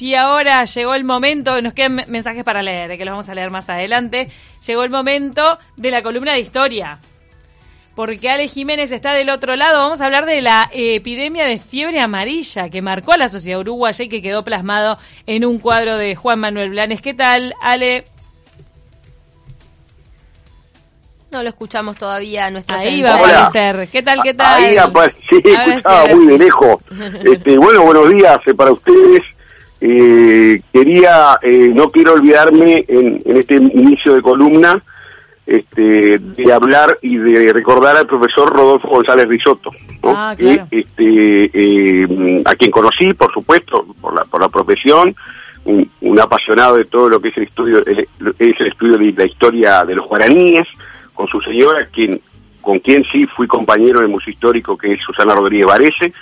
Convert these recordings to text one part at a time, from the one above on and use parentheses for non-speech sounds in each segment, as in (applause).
Y ahora llegó el momento, nos quedan mensajes para leer, que los vamos a leer más adelante. Llegó el momento de la columna de historia. Porque Ale Jiménez está del otro lado. Vamos a hablar de la epidemia de fiebre amarilla que marcó a la sociedad uruguaya y que quedó plasmado en un cuadro de Juan Manuel Blanes. ¿Qué tal, Ale? No lo escuchamos todavía nuestra Ahí va a aparecer. ¿Qué tal, qué tal? Ahí sí, escuchaba muy de lejos. (laughs) Este, bueno, buenos días eh, para ustedes. Eh, quería, eh, no quiero olvidarme en, este inicio de columna este, de hablar y de recordar al profesor Rodolfo González Risotto, ah, este, eh, a quien conocí, por supuesto, por la, por la profesión, un, apasionado de todo lo que es el estudio, es el estudio de la historia de los guaraníes, con su señora, quien, con quien sí fui compañero de museo histórico, que es Susana Rodríguez Varese,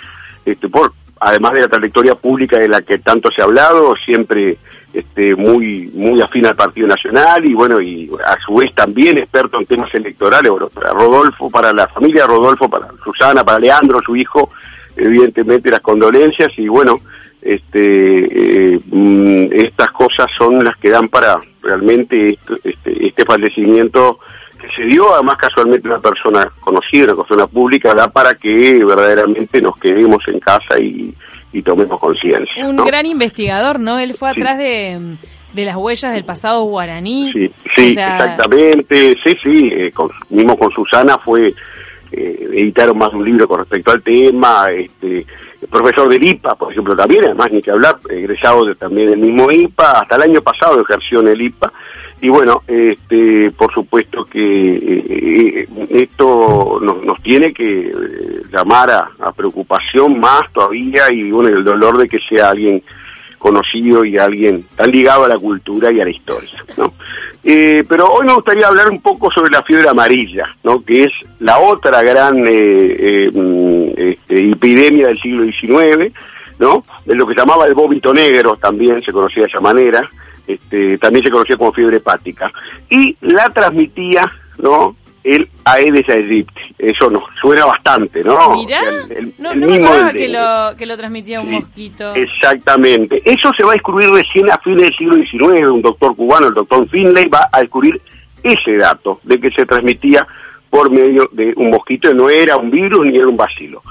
este, por además de la trayectoria pública de la que tanto se ha hablado, siempre este, muy muy afín al Partido Nacional y bueno, y a su vez también experto en temas electorales, bueno, para Rodolfo, para la familia Rodolfo, para Susana, para Leandro, su hijo, evidentemente las condolencias y bueno, este eh, mm, estas cosas son las que dan para realmente este, este fallecimiento que se dio además casualmente una persona conocida, una persona pública, da para que verdaderamente nos quedemos en casa y, tomemos conciencia. Un gran investigador, ¿no? Él fue atrás de, de las huellas del pasado guaraní. Sí, sí exactamente, sí, sí, eh, mismo con Susana fue, eh, editaron más de un libro con respecto al tema, este, el profesor del IPA, por ejemplo, también, además ni que hablar, egresado de, también del mismo IPA, hasta el año pasado ejerció en el IPA, y bueno, este, por supuesto que eh, eh, esto nos, nos, tiene que eh, llamar a, preocupación más todavía y bueno, el dolor de que sea alguien conocido y alguien tan ligado a la cultura y a la historia, ¿no? pero hoy me gustaría hablar un poco sobre la fiebre amarilla, ¿no? Que es la otra gran mm, este, epidemia del siglo XIX, ¿no? De lo que llamaba el vómito negro, también se conocía de esa manera, este, también se conocía como fiebre hepática, y la transmitía, ¿no? el Aedes aegypti. Eso nos suena bastante, ¿no? Mirá, no, me que, lo, que lo transmitía un mosquito. Exactamente. Eso se va a descubrir recién a fines del siglo XIX. Un doctor cubano, el doctor Finlay, va a descubrir ese dato de que se transmitía por medio de un mosquito. No era un virus ni era un bacilo.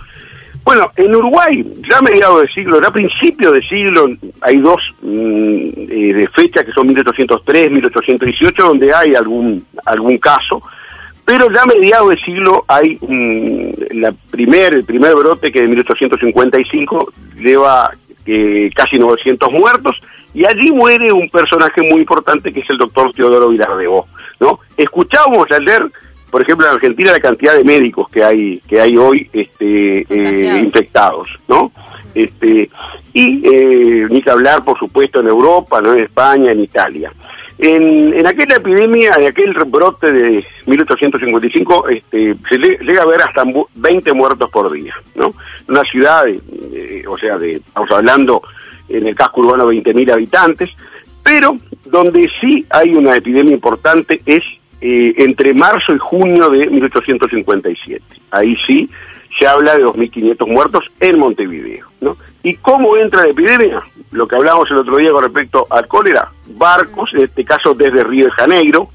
Bueno, en Uruguay, ya a mediados de siglo, ya a principios de siglo, hay dos mm, eh, de fechas que son 1803, 1818, donde hay algún, algún caso, pero ya a mediados de siglo hay mm, la primer, el primer brote que de 1855 lleva eh, casi 900 muertos, y allí muere un personaje muy importante que es el doctor Teodoro Vilardebó, ¿no? Escuchábamos ayer por ejemplo, en Argentina la cantidad de médicos que hay que hay hoy este, eh, infectados, ¿no? Este, y eh, ni que hablar, por supuesto, en Europa, no en España, en Italia. En, en aquella epidemia, de aquel brote de 1855, este, se llega a ver hasta 20 muertos por día, ¿no? Una ciudad, o sea, de, estamos hablando en el casco urbano 20.000 habitantes, pero donde sí hay una epidemia importante es eh, entre marzo y junio de 1857. Ahí sí se habla de 2.500 muertos en Montevideo. ¿no? ¿Y cómo entra la epidemia? Lo que hablábamos el otro día con respecto al cólera, barcos, en este caso desde Río de Janeiro,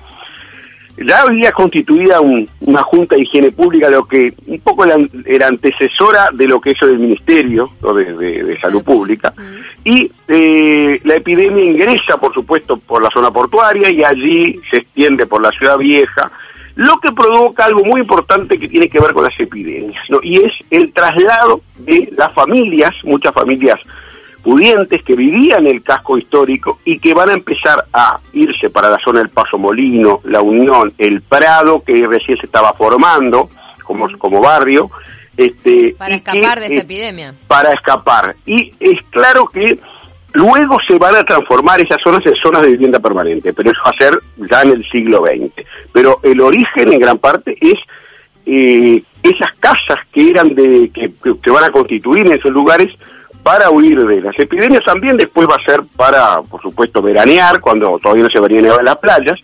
ya había constituida una Junta de Higiene Pública, lo que un poco era, antecesora de lo que es el Ministerio de, Salud Pública, y eh, la epidemia ingresa, por supuesto, por la zona portuaria y allí se extiende por la ciudad vieja, lo que provoca algo muy importante que tiene que ver con las epidemias, y es el traslado de las familias, muchas familias pudientes que vivían el casco histórico y que van a empezar a irse para la zona del Paso Molino, La Unión, el Prado, que recién se estaba formando como, como barrio. Este, para escapar de esta eh, epidemia. Para escapar. Y es claro que luego se van a transformar esas zonas en zonas de vivienda permanente, pero eso va a ser ya en el siglo XX. Pero el origen en gran parte es eh, esas casas que eran de que, que van a constituir en esos lugares para huir de las epidemias también, después va a ser para, por supuesto, veranear, cuando todavía no se a las playas,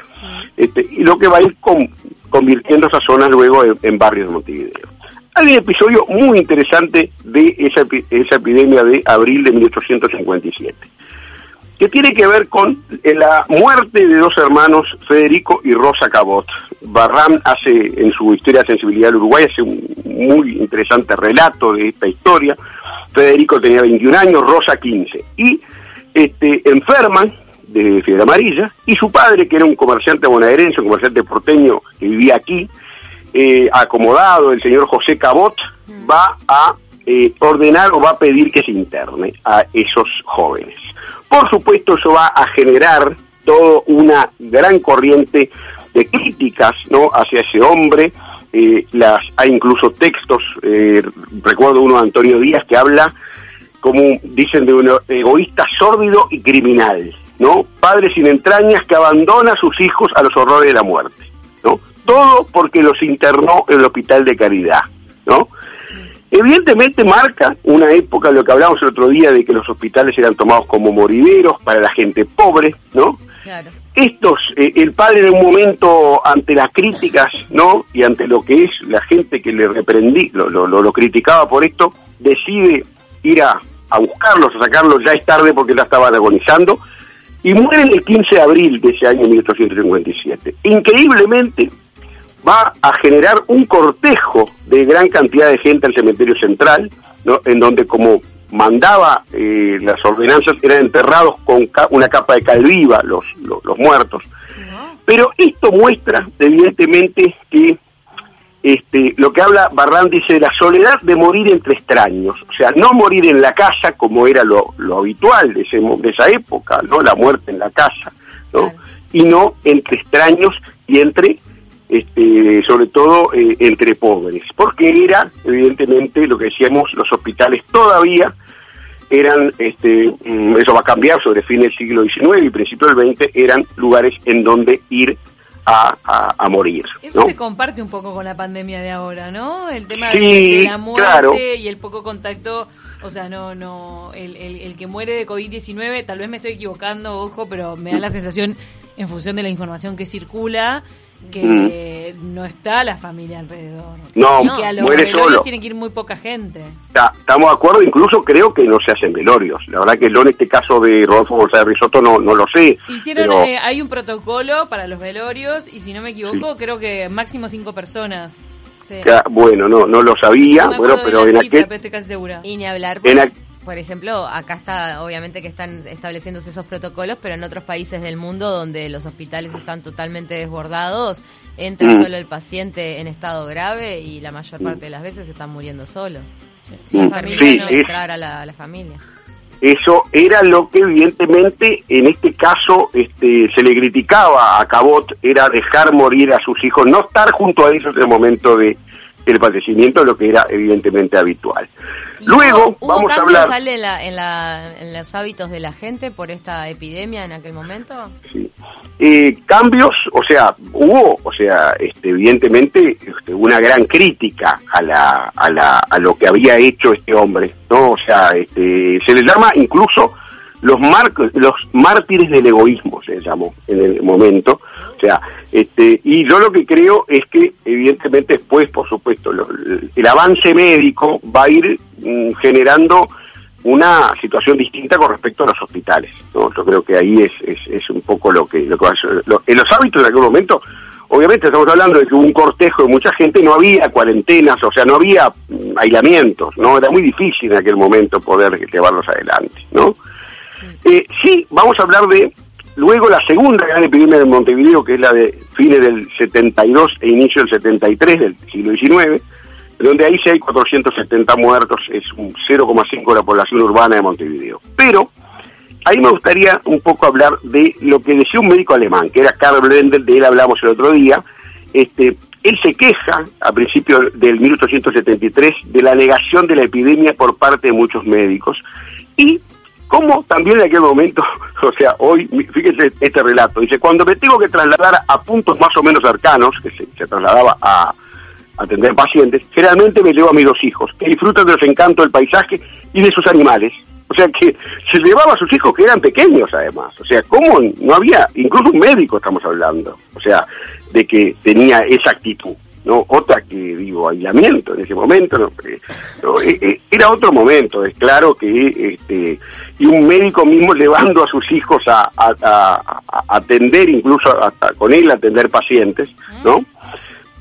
este, y lo que va a ir convirtiendo esas zonas luego en, barrios de Montevideo. Hay un episodio muy interesante de esa, esa epidemia de abril de 1857. Que tiene que ver con eh, la muerte de dos hermanos, Federico y Rosa Cabot. Barram hace, en su historia de sensibilidad del Uruguay, hace un muy interesante relato de esta historia. Federico tenía 21 años, Rosa 15. Y este, enferman de fiebre amarilla, y su padre, que era un comerciante bonaerense, un comerciante porteño que vivía aquí, eh, acomodado, el señor José Cabot, va a eh, ordenar o va a pedir que se interne a esos jóvenes. Por supuesto, eso va a generar toda una gran corriente de críticas ¿no? hacia ese hombre. Eh, las, hay incluso textos, eh, recuerdo uno de Antonio Díaz que habla, como dicen, de un egoísta sórdido y criminal, ¿no? Padre sin entrañas que abandona a sus hijos a los horrores de la muerte, ¿no? Todo porque los internó en el hospital de caridad, ¿no? Evidentemente marca una época, lo que hablamos el otro día, de que los hospitales eran tomados como morideros para la gente pobre, ¿no? Claro. Estos, eh, el padre en un momento ante las críticas, ¿no? Y ante lo que es la gente que le reprendí, lo, lo, lo, lo criticaba por esto, decide ir a, a buscarlos, a sacarlos, ya es tarde porque ya estaban agonizando, y mueren el 15 de abril de ese año 1857. Increíblemente, va a generar un cortejo de gran cantidad de gente al cementerio central, ¿no? en donde como mandaba eh, las ordenanzas eran enterrados con ca una capa de cal viva los, los, los muertos. Pero esto muestra evidentemente que este, lo que habla Barrán dice de la soledad de morir entre extraños, o sea, no morir en la casa como era lo, lo habitual de, ese, de esa época, no la muerte en la casa, ¿no? Claro. y no entre extraños y entre este, sobre todo eh, entre pobres, porque era, evidentemente, lo que decíamos, los hospitales todavía eran, este, mm, eso va a cambiar sobre fin del siglo XIX y principio del XX, eran lugares en donde ir a, a, a morir. Eso ¿no? se comparte un poco con la pandemia de ahora, ¿no? El tema sí, de, de, la muerte claro. y el poco contacto, o sea, no, no, el, el, el que muere de COVID-19, tal vez me estoy equivocando, ojo, pero me da la sensación, en función de la información que circula, que mm. no está la familia alrededor. No, y que a los muere solo. tiene que ir muy poca gente. Está, estamos de acuerdo, incluso creo que no se hacen velorios. La verdad que yo en este caso de Rodolfo González Risotto no, no lo sé. Hicieron, pero... eh, hay un protocolo para los velorios y si no me equivoco, sí. creo que máximo cinco personas. Sí. Ya, bueno, no, no lo sabía, no bueno, pero en cifra, aquel... Pero estoy casi segura. Y ni hablar. En aqu por ejemplo, acá está, obviamente que están estableciéndose esos protocolos, pero en otros países del mundo donde los hospitales están totalmente desbordados, entra mm. solo el paciente en estado grave y la mayor parte de las veces están muriendo solos. Sin mm. familia sí, no es, entrar a la, a la, familia. Eso era lo que evidentemente en este caso este, se le criticaba a Cabot, era dejar morir a sus hijos, no estar junto a ellos en el momento de, el padecimiento, lo que era evidentemente habitual. Luego ¿hubo, vamos a hablar... sale en, la, en, la, en, los hábitos de la gente por esta epidemia en aquel momento? Sí. Eh, cambios, o sea, hubo, o sea, este, evidentemente este, una gran crítica a, la, a, la, a lo que había hecho este hombre, ¿no? O sea, este, se le llama incluso los, mar, los mártires del egoísmo, se llamó en el momento. O sea, este, y yo lo que creo es que, evidentemente, después, por supuesto, lo, el avance médico va a ir mm, generando una situación distinta con respecto a los hospitales. ¿no? Yo creo que ahí es, es, es un poco lo que, lo que va a lo, En los hábitos de aquel momento, obviamente estamos hablando de que hubo un cortejo de mucha gente, no había cuarentenas, o sea, no había mm, aislamientos, ¿no? Era muy difícil en aquel momento poder llevarlos adelante, ¿no? Eh, sí, vamos a hablar de luego la segunda gran epidemia de Montevideo, que es la de fines del 72 e inicio del 73 del siglo XIX, donde ahí sí hay 470 muertos, es un 0,5 de la población urbana de Montevideo. Pero ahí me gustaría un poco hablar de lo que decía un médico alemán, que era Karl Blendel, de él hablamos el otro día. Este, él se queja a principios del 1873 de la negación de la epidemia por parte de muchos médicos y como también en aquel momento, (laughs) o sea, hoy, fíjense este relato, dice, cuando me tengo que trasladar a puntos más o menos cercanos, que se, se trasladaba a, atender pacientes, generalmente me llevo a mis dos hijos, que disfrutan de los encantos del paisaje y de sus animales. O sea que se llevaba a sus hijos que eran pequeños además. O sea, ¿cómo no había, incluso un médico estamos hablando, o sea, de que tenía esa actitud, ¿no? Otra que, digo, aislamiento en ese momento. Eh, eh, era otro momento, es claro que, este, y un médico mismo llevando a sus hijos a, atender, incluso hasta con él atender pacientes, ¿no?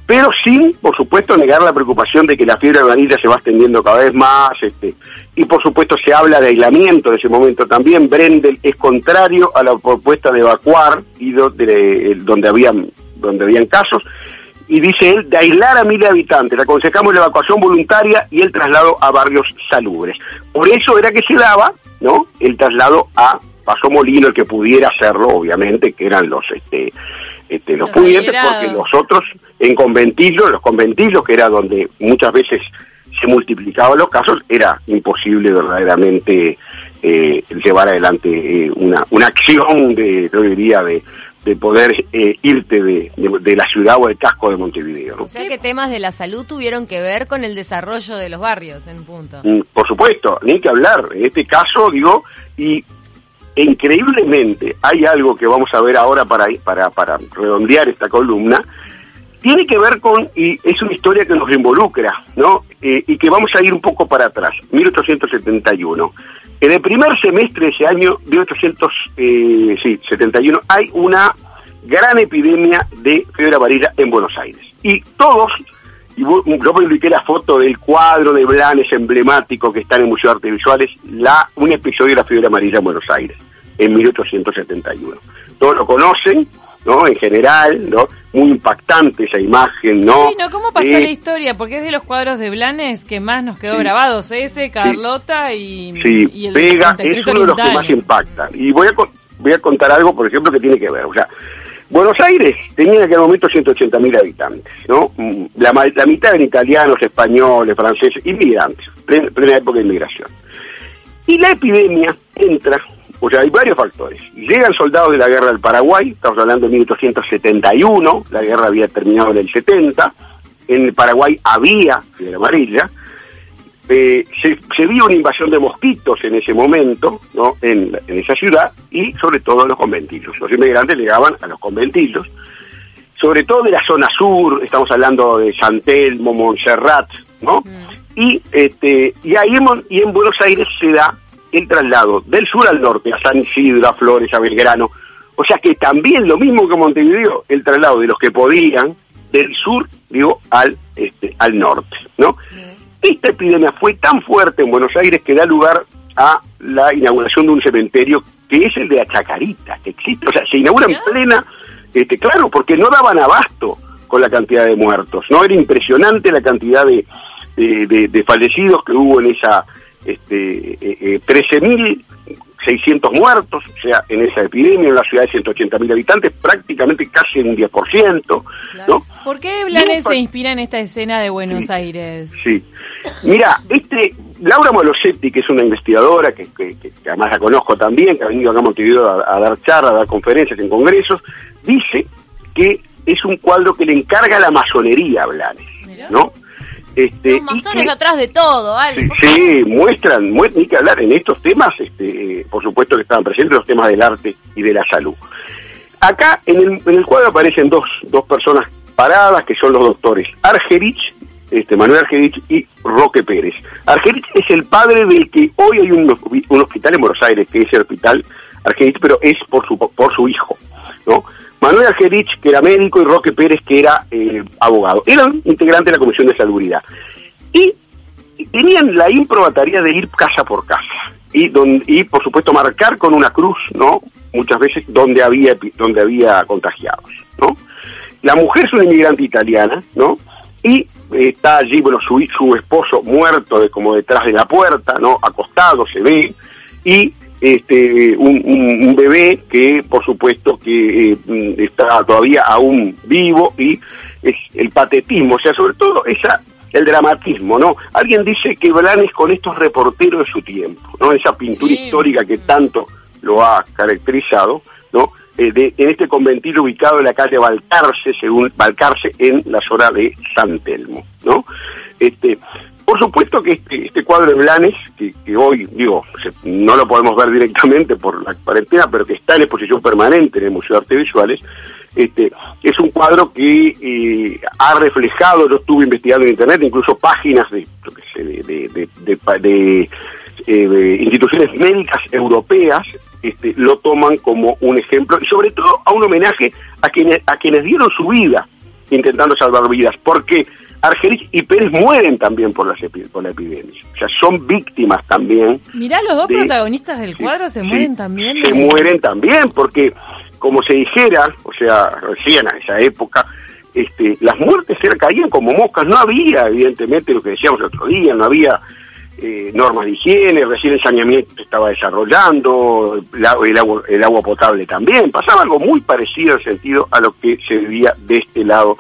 Pero sin, por supuesto, negar la preocupación de que la fiebre amarilla se va extendiendo cada vez más, este, y por supuesto se habla de aislamiento en ese momento también. Brendel es contrario a la propuesta de evacuar y donde habían donde habían casos y dice él, de aislar a mil habitantes. Le aconsejamos la evacuación voluntaria y el traslado a barrios salubres. Por eso era que se daba, ¿no? El traslado a Paso Molino, el que pudiera hacerlo, obviamente, que eran los este, este los, pudientes, porque los otros en conventillos, los conventillos, que era donde muchas veces se multiplicaban los casos, era imposible verdaderamente eh, llevar adelante eh, una, una acción de, yo diría, de, de poder eh, irte de, la ciudad o del casco de Montevideo. O sea que temas de la salud tuvieron que ver con el desarrollo de los barrios, en punto. Mm, por supuesto, ni que hablar. En este caso, digo, y increíblemente hay algo que vamos a ver ahora para, para, para redondear esta columna, tiene que ver con, y es una historia que nos involucra, ¿no? Eh, y que vamos a ir un poco para atrás, 1871. En el primer semestre de ese año, 1871, eh, hay una gran epidemia de fiebre amarilla en Buenos Aires. Y todos, y yo publiqué la foto del cuadro de Blanes emblemático que está en el Museo de Artes Visuales, la, un episodio de la fiebre amarilla en Buenos Aires, en 1871. Todos lo conocen, ¿no? En general, ¿no? Muy impactante esa imagen, ¿no? Sí, ¿no? ¿Cómo pasó la historia? Porque es de los cuadros de Blanes que más nos quedó grabados, ese, Carlota y, sí. y el Pega es uno de los que más impactan. Y voy a, voy a contar algo, por ejemplo, que tiene que ver, o sea, Buenos Aires tenía en aquel momento 180.000 habitantes, ¿no? Mm, la, la, mitad eran italianos, españoles, franceses, inmigrantes, plena, plena época de inmigración. Y la epidemia entra o sea, hay varios factores. Llegan soldados de la guerra del Paraguay, estamos hablando de 1871, la guerra había terminado en el 70, en el Paraguay había fiebre amarilla, eh, se, vio una invasión de mosquitos en ese momento, ¿no? En, esa ciudad, y sobre todo en los conventillos. Los inmigrantes llegaban a los conventillos, sobre todo de la zona sur, estamos hablando de San Telmo, Montserrat, ¿no? Mm. Y, este, y ahí y en Buenos Aires se da el traslado del sur al norte, a San Isidro, a Flores, a Belgrano. O sea que también lo mismo que Montevideo, el traslado de los que podían del sur, digo, al, este, al norte, ¿no? Esta epidemia fue tan fuerte en Buenos Aires que da lugar a la inauguración de un cementerio que es el de Achacarita, que existe, o sea, se inaugura en plena, este, claro, porque no daban abasto con la cantidad de muertos, ¿no? Era impresionante la cantidad de, de fallecidos que hubo en esa este, eh, 13.600 eh, muertos, o sea, en esa epidemia, en la ciudad de 180.000 habitantes, prácticamente casi un 10%. ¿no? ¿Por qué Blanes se inspira en esta escena de Buenos Aires? Sí. Mira, este, Laura Molosetti, que es una investigadora, que, además la conozco también, que ha venido acá a Montevideo a, dar charlas, a dar conferencias en congresos, dice que es un cuadro que le encarga la masonería a Blanes, ¿no? Este, Los masones atrás de todo, ¿vale? Sí, muestran, muestran, ni que hablar en estos temas, este, por supuesto que estaban presentes los temas del arte y de la salud. Acá en el, en el cuadro aparecen dos, dos personas paradas, que son los doctores Argerich, este, Manuel Argerich y Roque Pérez. Argerich es el padre del que hoy hay un, un hospital en Buenos Aires, que es el hospital Argerich, pero es por su, por su hijo, ¿no? Manuel Algerich, que era médico, y Roque Pérez, que era eh, abogado. Eran integrantes de la Comisión de Salubridad. Y tenían la improbataría de ir casa por casa. Y, y por supuesto marcar con una cruz, ¿no? Muchas veces donde había, donde había contagiados, ¿no? La mujer es una inmigrante italiana, ¿no? Y está allí, bueno, su, su esposo muerto de, como detrás de la puerta, ¿no? Acostado, se ve, y este, un, bebé que por supuesto que eh, está todavía aún vivo y es el patetismo, o sea, sobre todo esa el dramatismo, ¿no? Alguien dice que Blanes con estos reporteros de su tiempo, ¿no? Esa pintura histórica que tanto lo ha caracterizado, ¿no? Eh, de, en este conventillo ubicado en la calle Balcarce, según Balcarce, en la zona de San Telmo, ¿no? Este, por supuesto que este, este cuadro de Blanes, que, hoy, digo, no lo podemos ver directamente por la cuarentena, pero que está en exposición permanente en el Museo de Artes Visuales, Este, es un cuadro que eh, ha reflejado, yo estuve investigando en internet, incluso páginas de, instituciones médicas europeas este, lo toman como un ejemplo y sobre todo a un homenaje a quienes, a quienes dieron su vida intentando salvar vidas, porque Argerich y Pérez mueren también por, las por la epidemia. O sea, son víctimas también. Mirá, los dos protagonistas del cuadro se mueren también. Se mueren también, porque como se dijera, o sea, recién a esa época, este, las muertes se caían como moscas. No había, evidentemente, lo que decíamos el otro día, no había eh, normas de higiene, recién el saneamiento se estaba desarrollando, el, agua, el agua potable también. Pasaba algo muy parecido en sentido a lo que se vivía de este lado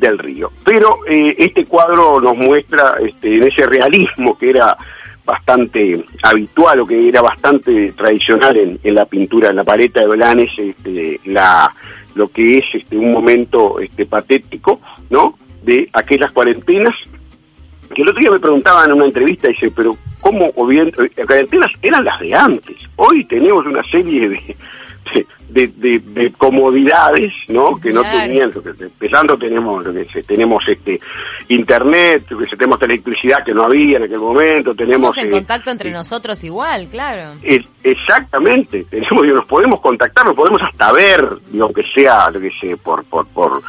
del río. Pero eh, este cuadro nos muestra este, en ese realismo que era bastante habitual o que era bastante tradicional en, en la pintura, en la paleta de Blanes, este, la, lo que es este, un momento este, patético, ¿no? De aquellas cuarentenas, que el otro día me preguntaban en una entrevista, dice, pero ¿cómo, eh, cuarentenas eran las de antes? Hoy tenemos una serie de, (laughs) de, comodidades no que no tenían empezando tenemos que tenemos este internet que tenemos electricidad que no había en aquel momento tenemos en eh, contacto entre nosotros igual claro. Exactamente tenemos nos podemos contactar nos podemos hasta ver aunque sea lo que sé por por por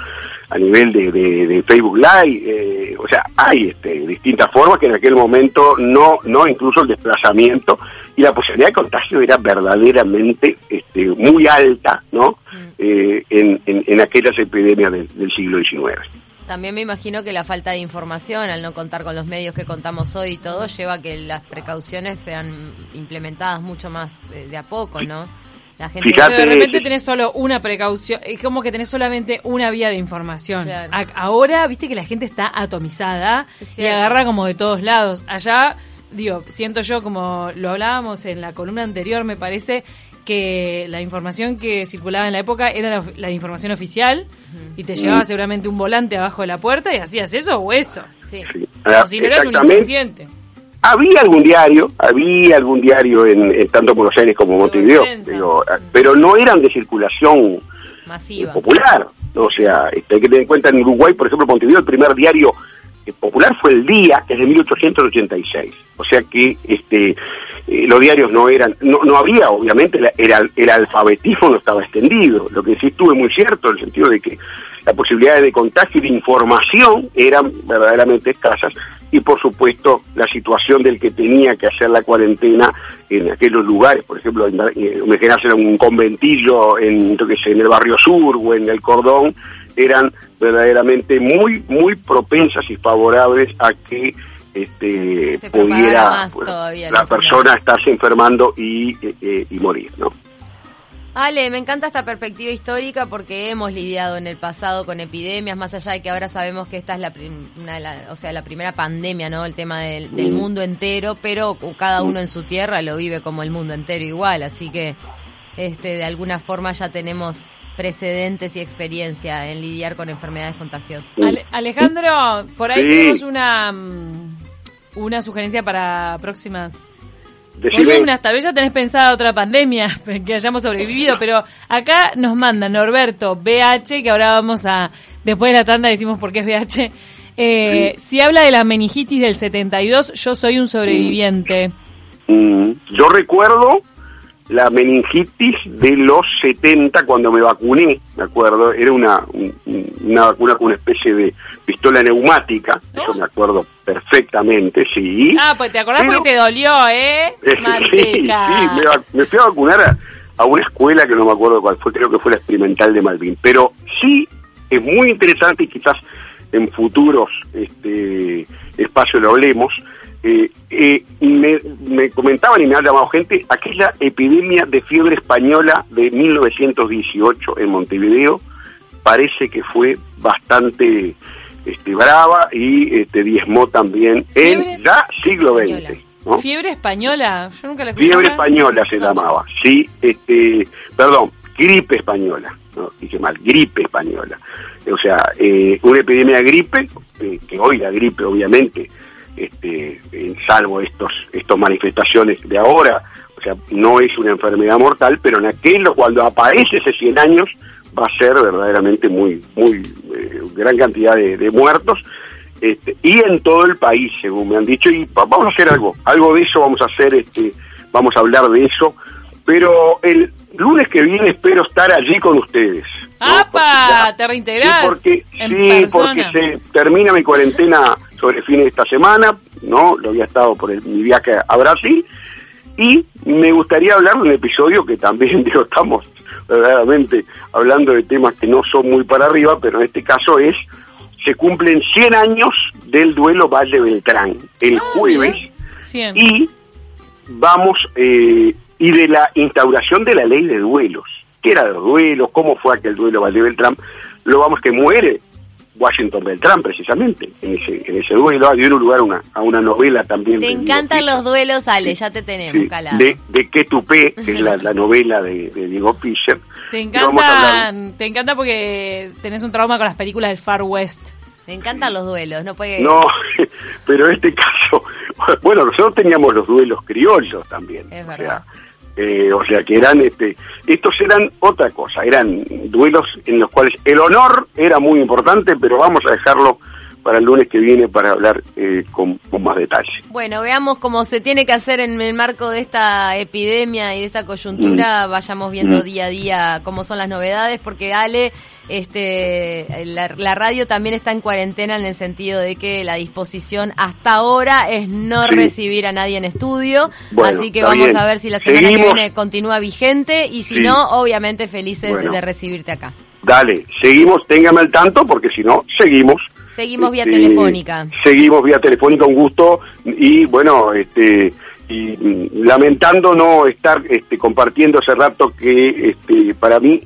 a nivel de, de, Facebook Live, eh, o sea, hay este, distintas formas que en aquel momento no, no incluso el desplazamiento y la posibilidad de contagio era verdaderamente este, muy alta, ¿no? Mm. Eh, en, en, aquellas epidemias del, siglo XIX. También me imagino que la falta de información, al no contar con los medios que contamos hoy y todo, lleva a que las precauciones sean implementadas mucho más eh, de a poco, ¿no? La gente de repente tenés solo una precaución, es como que tenés solamente una vía de información. ahora, viste que la gente está atomizada y agarra como de todos lados. Allá, digo, siento yo como lo hablábamos en la columna anterior, me parece que la información que circulaba en la época era la, información oficial y te llevaba seguramente un volante abajo de la puerta y hacías eso o eso. Sí. O si no eras un inconsciente. Había algún diario, había algún diario en, tanto Buenos Aires como Montevideo, pero, no eran de circulación Masiva. popular. O sea, este, hay que tener en cuenta en Uruguay, por ejemplo, Montevideo, el primer diario eh, popular fue el Día, que es de 1886. O sea que este eh, los diarios no eran, no, no había, obviamente, el, el alfabetismo no estaba extendido. Lo que sí estuve muy cierto, en el sentido de que las posibilidades de contagio y de información eran verdaderamente escasas y por supuesto la situación del que tenía que hacer la cuarentena en aquellos lugares, por ejemplo, en, en un conventillo en, en el barrio sur o en el cordón, eran verdaderamente muy, muy propensas y favorables a que este, pudiera la persona estarse enfermando y, eh, eh, y morir, ¿no? Ale, me encanta esta perspectiva histórica porque hemos lidiado en el pasado con epidemias, más allá de que ahora sabemos que esta es la, o sea, la primera pandemia, ¿no? El tema del, mm. mundo entero, pero cada uno en su tierra lo vive como el mundo entero igual, así que este, de alguna forma ya tenemos precedentes y experiencia en lidiar con enfermedades contagiosas. Alejandro, por ahí tenemos una, mm, una sugerencia para próximas columnas. Tal vez ya tenés pensada otra pandemia (laughs) que hayamos sobrevivido, pero acá nos manda Norberto BH, que ahora vamos a, después de la tanda decimos por qué es BH. Eh, Si habla de la meningitis del 72, yo soy un sobreviviente. Mm, yo recuerdo la meningitis de los 70 cuando me vacuné, me acuerdo, era una, una vacuna con una especie de pistola neumática, eso me acuerdo perfectamente, sí. Ah, pues te acordás porque te dolió, ¿eh? (laughs) sí, sí, me, fui a vacunar a, una escuela que no me acuerdo cuál fue, creo que fue la experimental de Malvin, pero sí es muy interesante y quizás en futuros este, espacios lo hablemos, eh, eh, me, me, comentaban y me han llamado gente aquella epidemia de fiebre española de 1918 en Montevideo parece que fue bastante este, brava y este, diezmó también en ya siglo XX. ¿Fiebre española? Yo nunca la Fiebre española se llamaba, sí, este, perdón, gripe española, no dije mal, gripe española. O sea, eh, una epidemia de gripe, eh, que hoy la gripe obviamente este, salvo estos, estos manifestaciones de ahora, o sea, no es una enfermedad mortal, pero en aquello, cuando aparece ese 100 años, va a ser verdaderamente muy, muy eh, gran cantidad de, de muertos. Este, y en todo el país, según me han dicho, y va- vamos a hacer algo, algo de eso vamos a hacer, este, vamos a hablar de eso, pero el lunes que viene espero estar allí con ustedes. ¿no? Porque ¡Apa! ya- ¿Te reintegrás? Sí, porque, en sí, porque se termina mi cuarentena sobre fines de esta semana, ¿no? Lo había estado por el- mi viaje a Brasil, y me gustaría hablar de un episodio que también, (laughs) digo, estamos verdaderamente hablando de temas que no son muy para arriba, pero en este caso es, se cumplen 100 años del duelo Valle Beltrán, el Ah, jueves, bien. Y vamos, eh, y de la instauración de la ley de duelos. ¿Qué era de los duelos? ¿Cómo fue aquel duelo Valle Beltrán? Lo vamos que muere Washington Beltrán, precisamente, en ese, en ese duelo. Dio lugar a una, a una novela también. Te encantan los duelos, Ale, ya te tenemos calado. de, de Que Tupé, que es la, (laughs) la novela de, de Diego Fischer. Te Y vamos a hablar- encanta, te encanta porque tenés un trauma con las películas del Far West. Te encantan los duelos, no puede... No, (laughs) pero en este caso, (laughs) bueno, nosotros teníamos los duelos criollos también. Es o verdad. sea, eh, o sea que eran, este, estos eran otra cosa, eran duelos en los cuales el honor era muy importante, pero vamos a dejarlo para el lunes que viene para hablar eh, con, con más detalle. Bueno, veamos cómo se tiene que hacer en el marco de esta epidemia y de esta coyuntura. Vayamos viendo Mm. día a día cómo son las novedades, porque Ale, este, la, la radio también está en cuarentena en el sentido de que la disposición hasta ahora es no Sí. recibir a nadie en estudio. Bueno, así que vamos bien. a ver si la semana Seguimos. que viene continúa vigente y si Sí. no, obviamente felices Bueno. de recibirte acá. Dale, seguimos, téngame al tanto, porque si no, seguimos. Seguimos vía Este, telefónica. Seguimos vía telefónica, un gusto. Y bueno, este y mm, lamentando no estar este, compartiendo ese rato que este, para mí,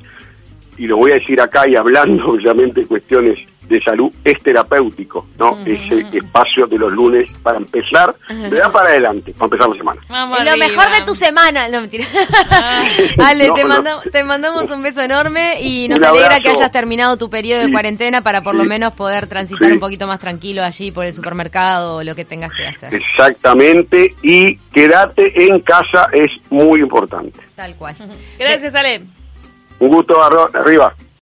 y lo voy a decir acá y hablando (laughs) obviamente de cuestiones de salud, es terapéutico, ¿no? Ese espacio de los lunes para empezar, me da para adelante, para empezar la semana. Vamos lo arriba. mejor de tu semana. No, mentira. (laughs) Ale, No, te, no. manda- te mandamos un beso enorme y nos Un alegra abrazo. que hayas terminado tu periodo de Sí. cuarentena para por lo menos poder transitar Sí. un poquito más tranquilo allí por el supermercado o lo que tengas que hacer. Exactamente, y quédate en casa es muy importante. Tal cual. Gracias, Ale. Un gusto, arriba.